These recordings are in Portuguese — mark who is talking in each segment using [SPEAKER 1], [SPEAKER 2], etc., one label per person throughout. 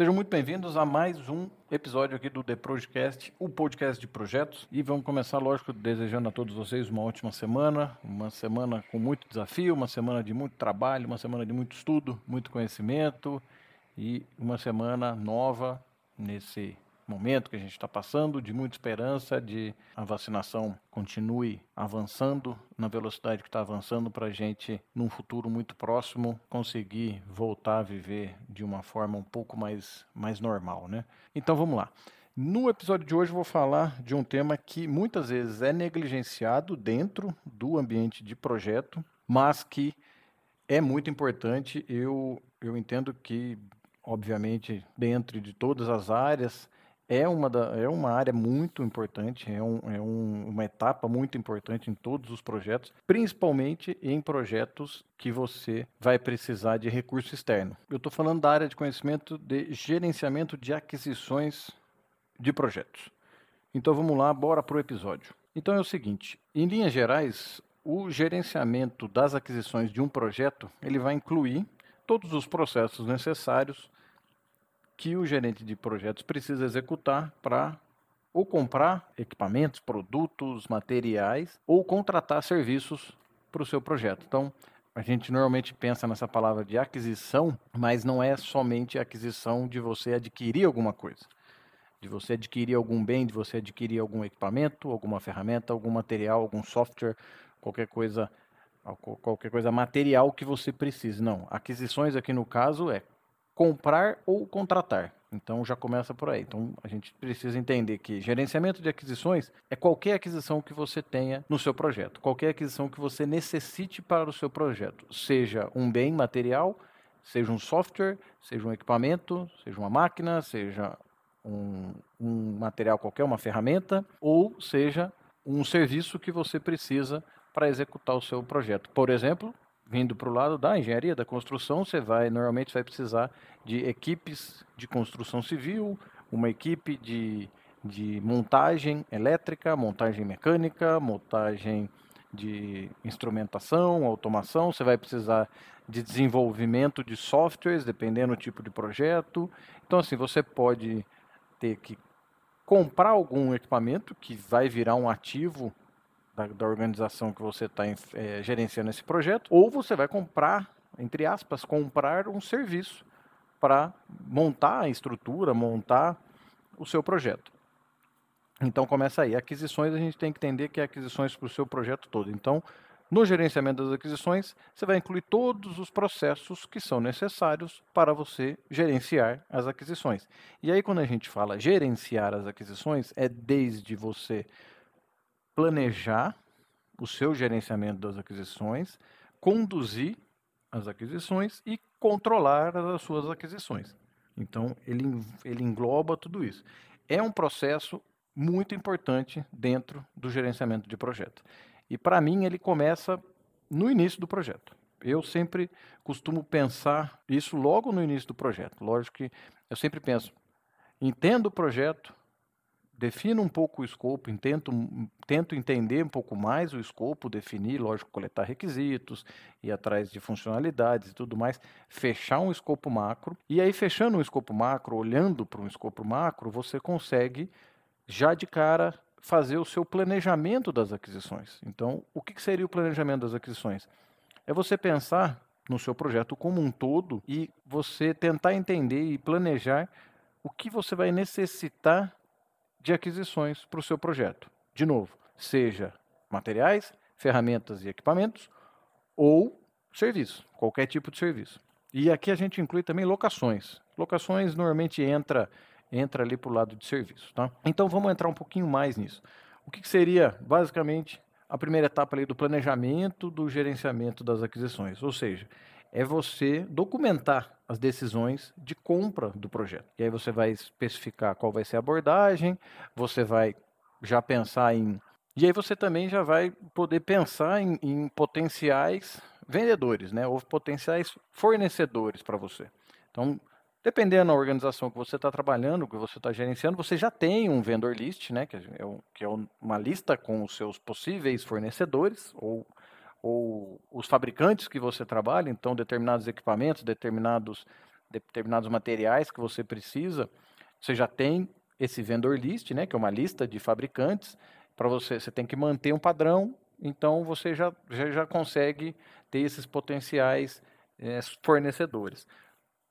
[SPEAKER 1] Sejam muito bem-vindos a mais um episódio aqui do The Projecast, o podcast de projetos. E vamos começar, lógico, desejando a todos vocês uma ótima semana, uma semana com muito desafio, uma semana de muito trabalho, uma semana de muito estudo, muito conhecimento e uma semana nova nesse momento que a gente está passando, de muita esperança, de a vacinação continue avançando na velocidade que está avançando para a gente, num futuro muito próximo, conseguir voltar a viver de uma forma um pouco mais, mais normal, né? Então vamos lá. No episódio de hoje, vou falar de um tema que muitas vezes é negligenciado dentro do ambiente de projeto, mas que é muito importante. Eu, eu entendo que, obviamente, dentro de todas as áreas, é uma, da, é uma área muito importante, é, um, é um, uma etapa muito importante em todos os projetos, principalmente em projetos que você vai precisar de recurso externo. Eu estou falando da área de conhecimento de gerenciamento de aquisições de projetos. Então vamos lá, bora para o episódio. Então é o seguinte, em linhas gerais, o gerenciamento das aquisições de um projeto ele vai incluir todos os processos necessários que o gerente de projetos precisa executar para ou comprar equipamentos, produtos, materiais ou contratar serviços para o seu projeto. Então, a gente normalmente pensa nessa palavra de aquisição, mas não é somente a aquisição de você adquirir alguma coisa, de você adquirir algum bem, de você adquirir algum equipamento, alguma ferramenta, algum material, algum software, qualquer coisa, qualquer coisa material que você precise. Não, aquisições aqui no caso é comprar ou contratar. Então já começa por aí. Então a gente precisa entender que gerenciamento de aquisições é qualquer aquisição que você tenha no seu projeto, qualquer aquisição que você necessite para o seu projeto, seja um bem material, seja um software, seja um equipamento, seja uma máquina, seja um, um material qualquer, uma ferramenta, ou seja um serviço que você precisa para executar o seu projeto. Por exemplo, vindo para o lado da engenharia, da construção, você vai normalmente vai precisar de equipes de construção civil, uma equipe de, de montagem elétrica, montagem mecânica, montagem de instrumentação, automação, você vai precisar de desenvolvimento de softwares, dependendo do tipo de projeto. Então, assim, você pode ter que comprar algum equipamento que vai virar um ativo da, da organização que você está é, gerenciando esse projeto, ou você vai comprar, entre aspas, comprar um serviço para montar a estrutura, montar o seu projeto. Então começa aí. Aquisições a gente tem que entender que é aquisições para o seu projeto todo. Então, no gerenciamento das aquisições, você vai incluir todos os processos que são necessários para você gerenciar as aquisições. E aí, quando a gente fala gerenciar as aquisições, é desde você planejar o seu gerenciamento das aquisições, conduzir as aquisições e controlar as suas aquisições. Então, ele, ele engloba tudo isso. É um processo muito importante dentro do gerenciamento de projeto. E, para mim, ele começa no início do projeto. Eu sempre costumo pensar isso logo no início do projeto. Lógico que eu sempre penso, entendo o projeto, defino um pouco o escopo, tento, tento entender um pouco mais o escopo, definir, lógico, coletar requisitos, ir atrás de funcionalidades e tudo mais, fechar um escopo macro. E aí, fechando um escopo macro, olhando para um escopo macro, você consegue já de cara fazer o seu planejamento das aquisições. Então, o que seria o planejamento das aquisições? É você pensar no seu projeto como um todo e você tentar entender e planejar o que você vai necessitar de aquisições para o seu projeto. De novo, seja materiais, ferramentas e equipamentos ou serviço, qualquer tipo de serviço. E aqui a gente inclui também locações. Locações normalmente entra entra ali para o lado de serviço, tá? Então vamos entrar um pouquinho mais nisso. O que, que seria basicamente a primeira etapa ali do planejamento do gerenciamento das aquisições, ou seja, é você documentar as decisões de compra do projeto. E aí você vai especificar qual vai ser a abordagem, você vai já pensar em. E aí você também já vai poder pensar em, em potenciais vendedores, né? Ou potenciais fornecedores para você. Então, dependendo da organização que você está trabalhando, que você está gerenciando, você já tem um vendor list, né? Que é, que é uma lista com os seus possíveis fornecedores ou ou os fabricantes que você trabalha, então determinados equipamentos, determinados determinados materiais que você precisa, você já tem esse vendor list, né, que é uma lista de fabricantes, para você, você tem que manter um padrão, então você já, já, já consegue ter esses potenciais é, fornecedores.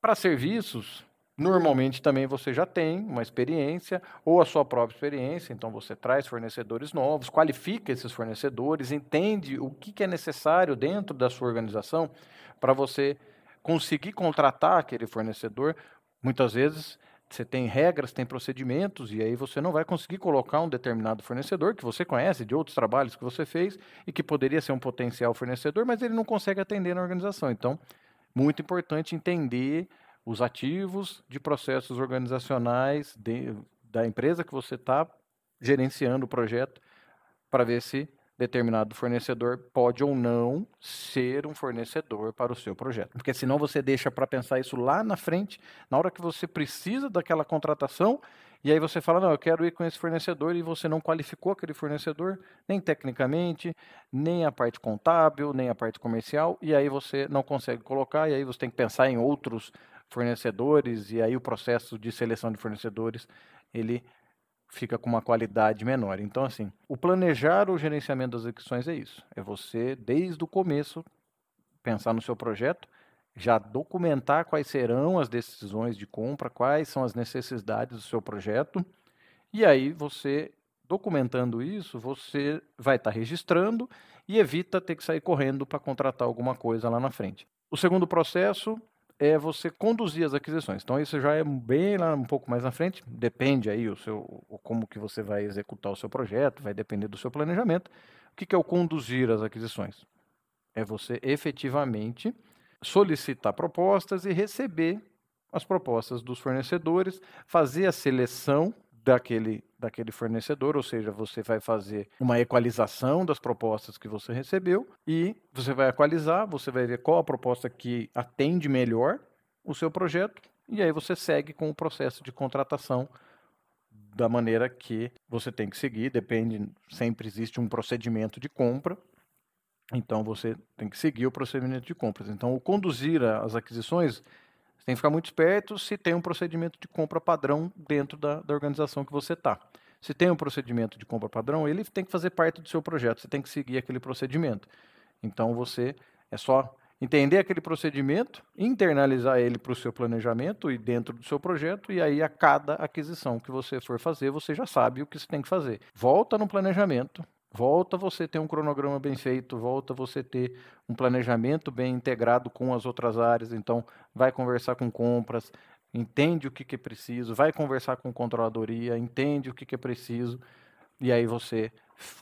[SPEAKER 1] Para serviços, normalmente também você já tem uma experiência ou a sua própria experiência, então você traz fornecedores novos, qualifica esses fornecedores, entende o que, é necessário dentro da sua organização para você conseguir contratar aquele fornecedor. Muitas vezes você tem regras, tem procedimentos, e aí você não vai conseguir colocar um determinado fornecedor que você conhece de outros trabalhos que você fez e que poderia ser um potencial fornecedor, mas ele não consegue atender na organização. Então, muito importante entender os ativos de processos organizacionais de, da empresa que você está gerenciando o projeto para ver se determinado fornecedor pode ou não ser um fornecedor para o seu projeto. Porque senão você deixa para pensar isso lá na frente, na hora que você precisa daquela contratação, e aí você fala, não, eu quero ir com esse fornecedor e você não qualificou aquele fornecedor, nem tecnicamente, nem a parte contábil, nem a parte comercial, e aí você não consegue colocar, e aí você tem que pensar em outros fornecedores, e aí o processo de seleção de fornecedores, ele fica com uma qualidade menor. Então, assim, o planejar o gerenciamento das aquisições é isso. É você, desde o começo, pensar no seu projeto, já documentar quais serão as decisões de compra, quais são as necessidades do seu projeto, e aí você, documentando isso, você vai estar registrando e evita ter que sair correndo para contratar alguma coisa lá na frente. O segundo processo é você conduzir as aquisições. Então isso já é bem lá um pouco mais na frente, depende aí o seu o como que você vai executar o seu projeto, vai depender do seu planejamento. O que, que é o conduzir as aquisições? É você efetivamente solicitar propostas e receber as propostas dos fornecedores, fazer a seleção daquele, daquele fornecedor, ou seja, você vai fazer uma equalização das propostas que você recebeu e você vai equalizar, você vai ver qual a proposta que atende melhor o seu projeto e aí você segue com o processo de contratação da maneira que você tem que seguir, depende, sempre existe um procedimento de compra, então você tem que seguir o procedimento de compras. Então, o conduzir as aquisições tem que ficar muito esperto se tem um procedimento de compra padrão dentro da, da organização que você está. Se tem um procedimento de compra padrão, ele tem que fazer parte do seu projeto, você tem que seguir aquele procedimento. Então você é só entender aquele procedimento, internalizar ele para o seu planejamento e dentro do seu projeto, e aí a cada aquisição que você for fazer, você já sabe o que você tem que fazer. Volta no planejamento, Volta você ter um cronograma bem feito, volta você ter um planejamento bem integrado com as outras áreas. Então, vai conversar com compras, entende o que, que é preciso, vai conversar com controladoria, entende o que, que é preciso, e aí você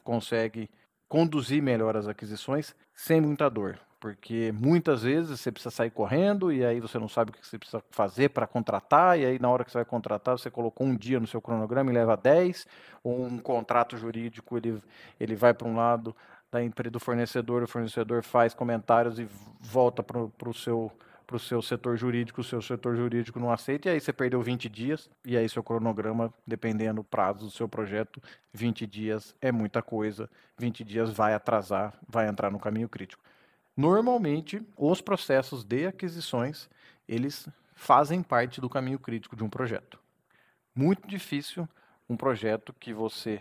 [SPEAKER 1] consegue conduzir melhor as aquisições sem muita dor porque muitas vezes você precisa sair correndo e aí você não sabe o que você precisa fazer para contratar, e aí na hora que você vai contratar, você colocou um dia no seu cronograma e leva 10, ou um contrato jurídico ele, ele vai para um lado da empresa do fornecedor, o fornecedor faz comentários e volta para o seu para o seu setor jurídico, o seu setor jurídico não aceita, e aí você perdeu 20 dias, e aí seu cronograma, dependendo do prazo do seu projeto, 20 dias é muita coisa, 20 dias vai atrasar, vai entrar no caminho crítico. Normalmente, os processos de aquisições, eles fazem parte do caminho crítico de um projeto. Muito difícil um projeto que você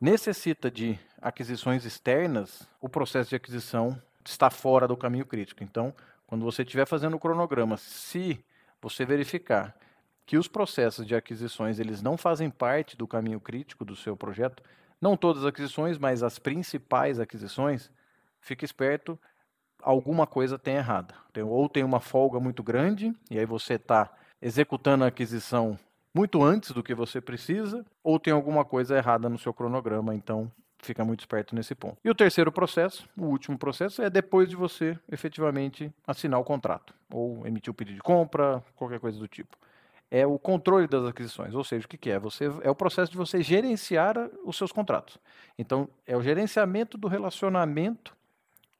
[SPEAKER 1] necessita de aquisições externas, o processo de aquisição está fora do caminho crítico. Então, quando você estiver fazendo o cronograma, se você verificar que os processos de aquisições eles não fazem parte do caminho crítico do seu projeto, não todas as aquisições, mas as principais aquisições, fique esperto alguma coisa tem errada. Ou tem uma folga muito grande, e aí você está executando a aquisição muito antes do que você precisa, ou tem alguma coisa errada no seu cronograma, então fica muito esperto nesse ponto. E o terceiro processo, o último processo, é depois de você efetivamente assinar o contrato, ou emitir o pedido de compra, qualquer coisa do tipo. É o controle das aquisições, ou seja, o que, que é? Você, é o processo de você gerenciar os seus contratos. Então, é o gerenciamento do relacionamento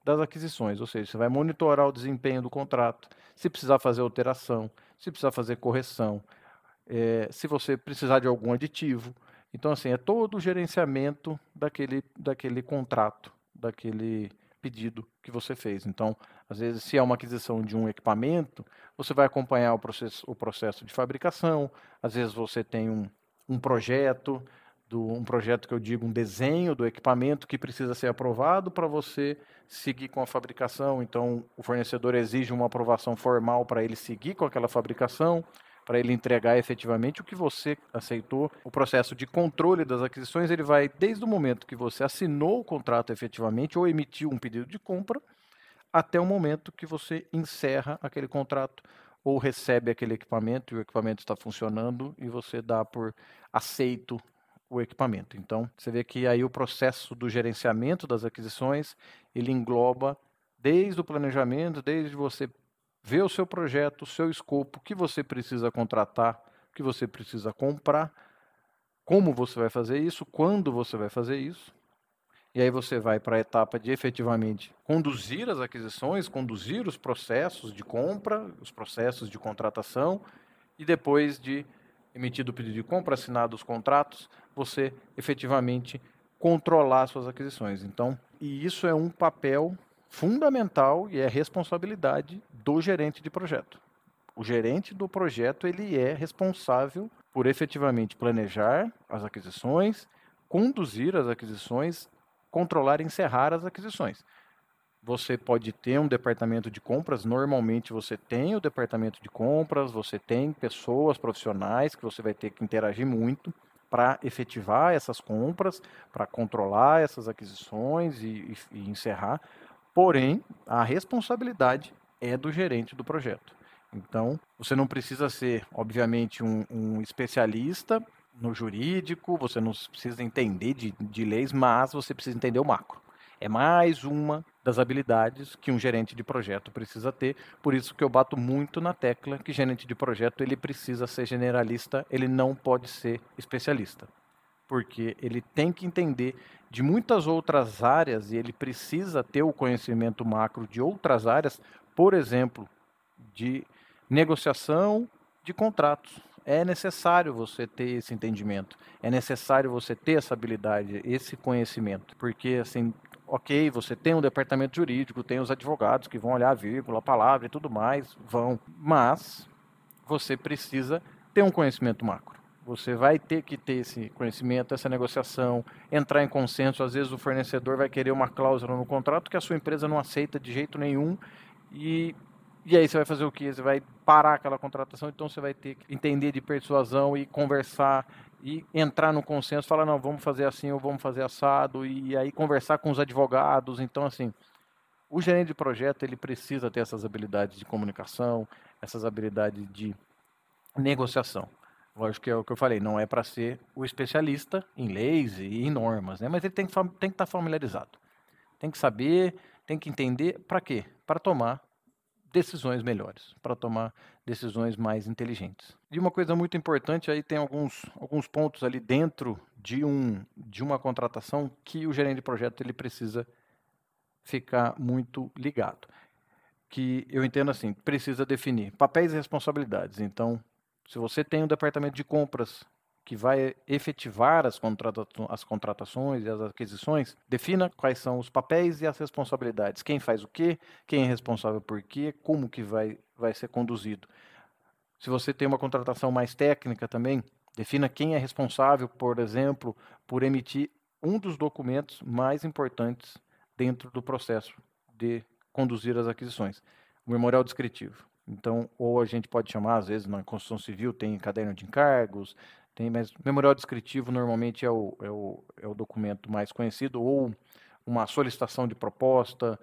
[SPEAKER 1] das aquisições, ou seja, você vai monitorar o desempenho do contrato, se precisar fazer alteração, se precisar fazer correção, é, se você precisar de algum aditivo. Então, assim, é todo o gerenciamento daquele, daquele contrato, daquele pedido que você fez. Então, às vezes, se é uma aquisição de um equipamento, você vai acompanhar o processo, o processo de fabricação. Às vezes, você tem um, um projeto, do, um projeto que eu digo, um desenho do equipamento que precisa ser aprovado para você seguir com a fabricação. Então, o fornecedor exige uma aprovação formal para ele seguir com aquela fabricação para ele entregar efetivamente o que você aceitou. O processo de controle das aquisições ele vai desde o momento que você assinou o contrato efetivamente ou emitiu um pedido de compra até o momento que você encerra aquele contrato ou recebe aquele equipamento e o equipamento está funcionando e você dá por aceito o equipamento. Então, você vê que aí o processo do gerenciamento das aquisições, ele engloba desde o planejamento, desde você ver o seu projeto, o seu escopo, o que você precisa contratar, o que você precisa comprar, como você vai fazer isso, quando você vai fazer isso. E aí você vai para a etapa de efetivamente conduzir as aquisições, conduzir os processos de compra, os processos de contratação, e depois de emitido o pedido de compra, assinados os contratos, você efetivamente controlar suas aquisições. Então, e isso é um papel fundamental e é responsabilidade do gerente de projeto. O gerente do projeto ele é responsável por efetivamente planejar as aquisições, conduzir as aquisições, controlar e encerrar as aquisições. Você pode ter um departamento de compras, normalmente você tem o departamento de compras, você tem pessoas profissionais que você vai ter que interagir muito para efetivar essas compras, para controlar essas aquisições e, e, encerrar. Porém, a responsabilidade é do gerente do projeto. Então, você não precisa ser, obviamente, um, um especialista no jurídico, você não precisa entender de, de leis, mas você precisa entender o macro. É mais uma das habilidades que um gerente de projeto precisa ter. Por isso que eu bato muito na tecla que gerente de projeto ele precisa ser generalista, ele não pode ser especialista porque ele tem que entender de muitas outras áreas e ele precisa ter o conhecimento macro de outras áreas, por exemplo, de negociação de contratos. É necessário você ter esse entendimento, é necessário você ter essa habilidade, esse conhecimento, porque assim, ok, você tem um departamento jurídico, tem os advogados que vão olhar a vírgula, a palavra e tudo mais, vão, mas você precisa ter um conhecimento macro. Você vai ter que ter esse conhecimento, essa negociação, entrar em consenso. Às vezes o fornecedor vai querer uma cláusula no contrato que a sua empresa não aceita de jeito nenhum e e aí você vai fazer o que? Você vai parar aquela contratação, então você vai ter que entender de persuasão e conversar e entrar no consenso, falar não, vamos fazer assim ou vamos fazer assado e aí conversar com os advogados. Então assim, o gerente de projeto ele precisa ter essas habilidades de comunicação, essas habilidades de negociação. Lógico que é o que eu falei, não é para ser o especialista em leis e em normas, né? mas ele tem que, tem que estar tá familiarizado. Tem que saber, tem que entender para quê? Para tomar decisões melhores, para tomar decisões mais inteligentes. E uma coisa muito importante, aí tem alguns, alguns pontos ali dentro de, um, de uma contratação que o gerente de projeto ele precisa ficar muito ligado. Que eu entendo assim, precisa definir papéis e responsabilidades. Então, se você tem um departamento de compras que vai efetivar as, contrata as contratações e as aquisições, defina quais são os papéis e as responsabilidades. Quem faz o quê, quem é responsável por quê, como que vai, vai ser conduzido. Se você tem uma contratação mais técnica também, defina quem é responsável, por exemplo, por emitir um dos documentos mais importantes dentro do processo de conduzir as aquisições, o memorial descritivo. Então, ou a gente pode chamar, às vezes, na construção civil tem caderno de encargos, tem, mas memorial descritivo normalmente é o, é o, é o documento mais conhecido, ou uma solicitação de proposta.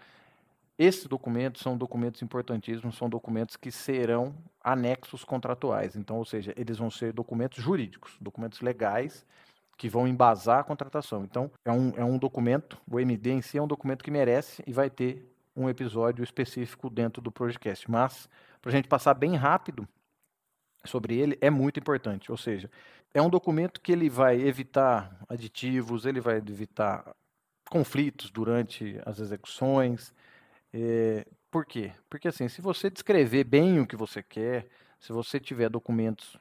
[SPEAKER 1] Esses documentos são documentos importantíssimos, são documentos que serão anexos contratuais. Então, ou seja, eles vão ser documentos jurídicos, documentos legais que vão embasar a contratação. Então, é um, é um documento, o MD em si é um documento que merece e vai ter um episódio específico dentro do podcast. Mas para a gente passar bem rápido sobre ele, é muito importante. Ou seja, é um documento que ele vai evitar aditivos, ele vai evitar conflitos durante as execuções. É, por quê? Porque assim, se você descrever bem o que você quer, se você tiver documentos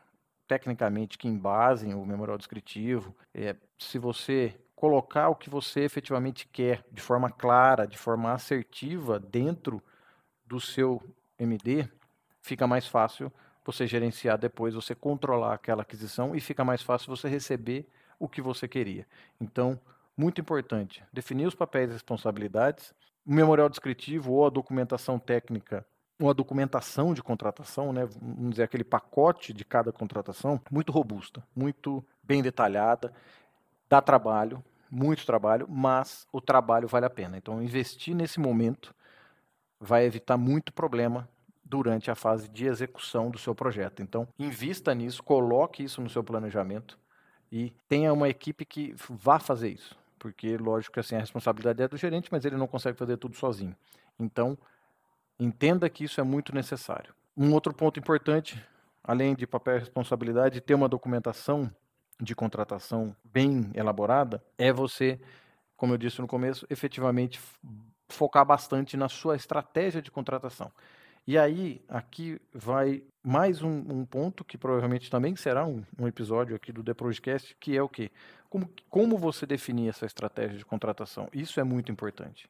[SPEAKER 1] tecnicamente que embasem o memorial descritivo, é, se você colocar o que você efetivamente quer de forma clara, de forma assertiva dentro do seu MD, fica mais fácil você gerenciar depois, você controlar aquela aquisição e fica mais fácil você receber o que você queria. Então, muito importante, definir os papéis e responsabilidades, o memorial descritivo ou a documentação técnica ou a documentação de contratação, né, vamos dizer, aquele pacote de cada contratação, muito robusta, muito bem detalhada, dá trabalho, muito trabalho, mas o trabalho vale a pena. Então, investir nesse momento vai evitar muito problema durante a fase de execução do seu projeto. Então, invista nisso, coloque isso no seu planejamento e tenha uma equipe que vá fazer isso, porque lógico que assim a responsabilidade é do gerente, mas ele não consegue fazer tudo sozinho. Então, entenda que isso é muito necessário. Um outro ponto importante, além de papel e responsabilidade, ter uma documentação de contratação bem elaborada, é você, como eu disse no começo, efetivamente focar bastante na sua estratégia de contratação. E aí, aqui vai mais um, um ponto que provavelmente também será um, um, episódio aqui do The Projecast, que é o quê? Como, como você definir essa estratégia de contratação? Isso é muito importante.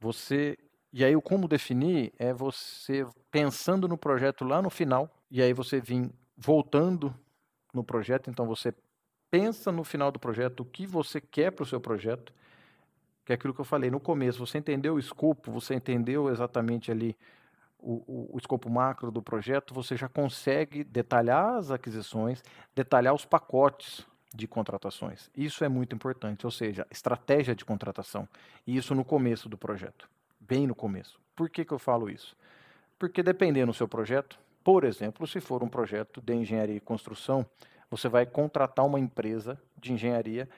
[SPEAKER 1] Você e aí o como definir é você pensando no projeto lá no final e aí você vir voltando no projeto, então você pensa no final do projeto o que você quer para o seu projeto, que é aquilo que eu falei no começo, você entendeu o escopo, você entendeu exatamente ali o, o, o, escopo macro do projeto, você já consegue detalhar as aquisições, detalhar os pacotes de contratações. Isso é muito importante, ou seja, estratégia de contratação. E isso no começo do projeto, bem no começo. Por que, que eu falo isso? Porque dependendo do seu projeto, por exemplo, se for um projeto de engenharia e construção, você vai contratar uma empresa de engenharia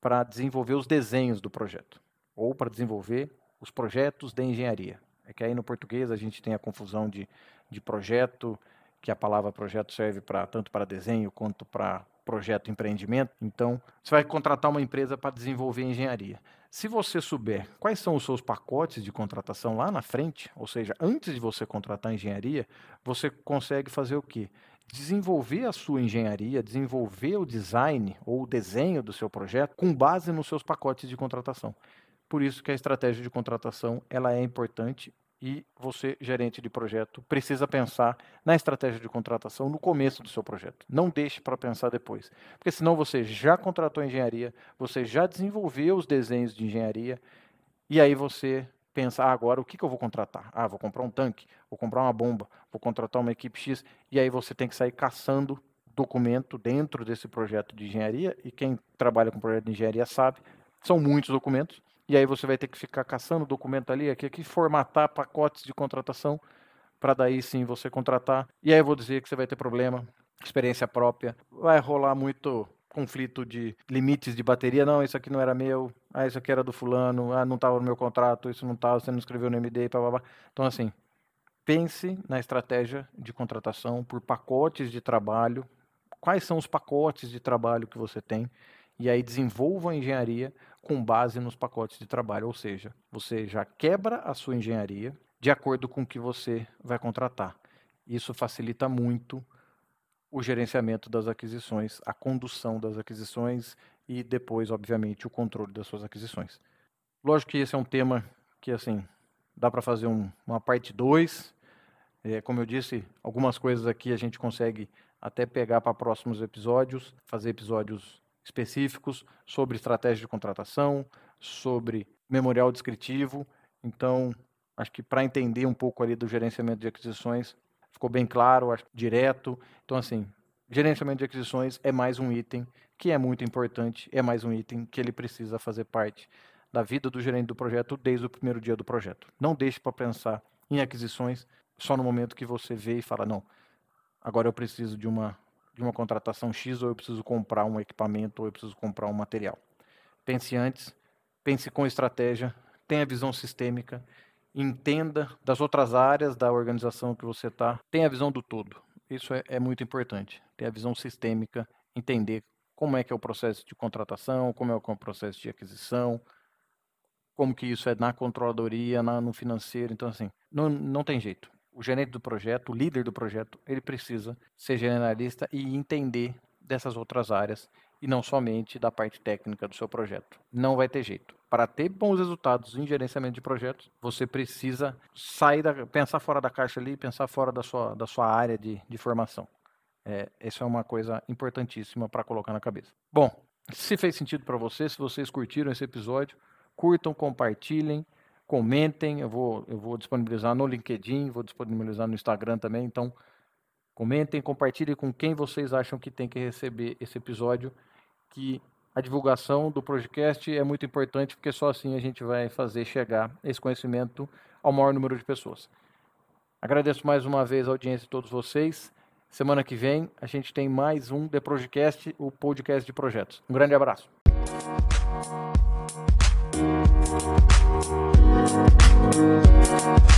[SPEAKER 1] para desenvolver os desenhos do projeto, ou para desenvolver os projetos de engenharia. É que aí no português a gente tem a confusão de, de projeto, que a palavra projeto serve para tanto para desenho quanto para projeto empreendimento. Então, você vai contratar uma empresa para desenvolver engenharia. Se você souber quais são os seus pacotes de contratação lá na frente, ou seja, antes de você contratar engenharia, você consegue fazer o quê? Desenvolver a sua engenharia, desenvolver o design ou o desenho do seu projeto com base nos seus pacotes de contratação. Por isso que a estratégia de contratação ela é importante e você, gerente de projeto, precisa pensar na estratégia de contratação no começo do seu projeto. Não deixe para pensar depois. Porque senão você já contratou engenharia, você já desenvolveu os desenhos de engenharia, e aí você pensa, ah, agora o que, que eu vou contratar? Ah, vou comprar um tanque, vou comprar uma bomba, vou contratar uma equipe X, e aí você tem que sair caçando documento dentro desse projeto de engenharia, e quem trabalha com projeto de engenharia sabe, são muitos documentos, e aí você vai ter que ficar caçando documento ali, aqui, aqui formatar pacotes de contratação para daí sim você contratar. E aí eu vou dizer que você vai ter problema, experiência própria, vai rolar muito conflito de limites de bateria. Não, isso aqui não era meu. Ah, isso aqui era do fulano. Ah, não estava no meu contrato. Isso não estava. Você não escreveu no MD. Blá, blá, blá. Então assim, pense na estratégia de contratação por pacotes de trabalho. Quais são os pacotes de trabalho que você tem? E aí desenvolva a engenharia com base nos pacotes de trabalho, ou seja, você já quebra a sua engenharia de acordo com o que você vai contratar. Isso facilita muito o gerenciamento das aquisições, a condução das aquisições e depois, obviamente, o controle das suas aquisições. Lógico que esse é um tema que, assim, dá para fazer um, uma parte 2. É, como eu disse, algumas coisas aqui a gente consegue até pegar para próximos episódios, fazer episódios específicos sobre estratégia de contratação, sobre memorial descritivo. Então, acho que para entender um pouco ali do gerenciamento de aquisições, ficou bem claro, acho, direto. Então, assim, gerenciamento de aquisições é mais um item que é muito importante, é mais um item que ele precisa fazer parte da vida do gerente do projeto desde o primeiro dia do projeto. Não deixe para pensar em aquisições só no momento que você vê e fala, não, agora eu preciso de uma de uma contratação X ou eu preciso comprar um equipamento ou eu preciso comprar um material. Pense antes, pense com estratégia, tenha visão sistêmica, entenda das outras áreas da organização que você está, tenha a visão do todo. Isso é, é muito importante. Ter a visão sistêmica, entender como é que é o processo de contratação, como é o processo de aquisição, como que isso é na controladoria, na, no financeiro. Então, assim, não, não tem jeito o gerente do projeto, o líder do projeto, ele precisa ser generalista e entender dessas outras áreas e não somente da parte técnica do seu projeto. Não vai ter jeito. Para ter bons resultados em gerenciamento de projetos, você precisa sair da, pensar fora da caixa ali, pensar fora da sua, da sua área de, de formação. É, essa é uma coisa importantíssima para colocar na cabeça. Bom, se fez sentido para você, se vocês curtiram esse episódio, curtam, compartilhem, comentem. Eu vou, eu vou disponibilizar no LinkedIn, vou disponibilizar no Instagram também. Então, comentem, compartilhem com quem vocês acham que tem que receber esse episódio que a divulgação do podcast é muito importante, porque só assim a gente vai fazer chegar esse conhecimento ao maior número de pessoas. Agradeço mais uma vez a audiência de todos vocês. Semana que vem a gente tem mais um The Projecast, o podcast de projetos. Um grande abraço. Thank you.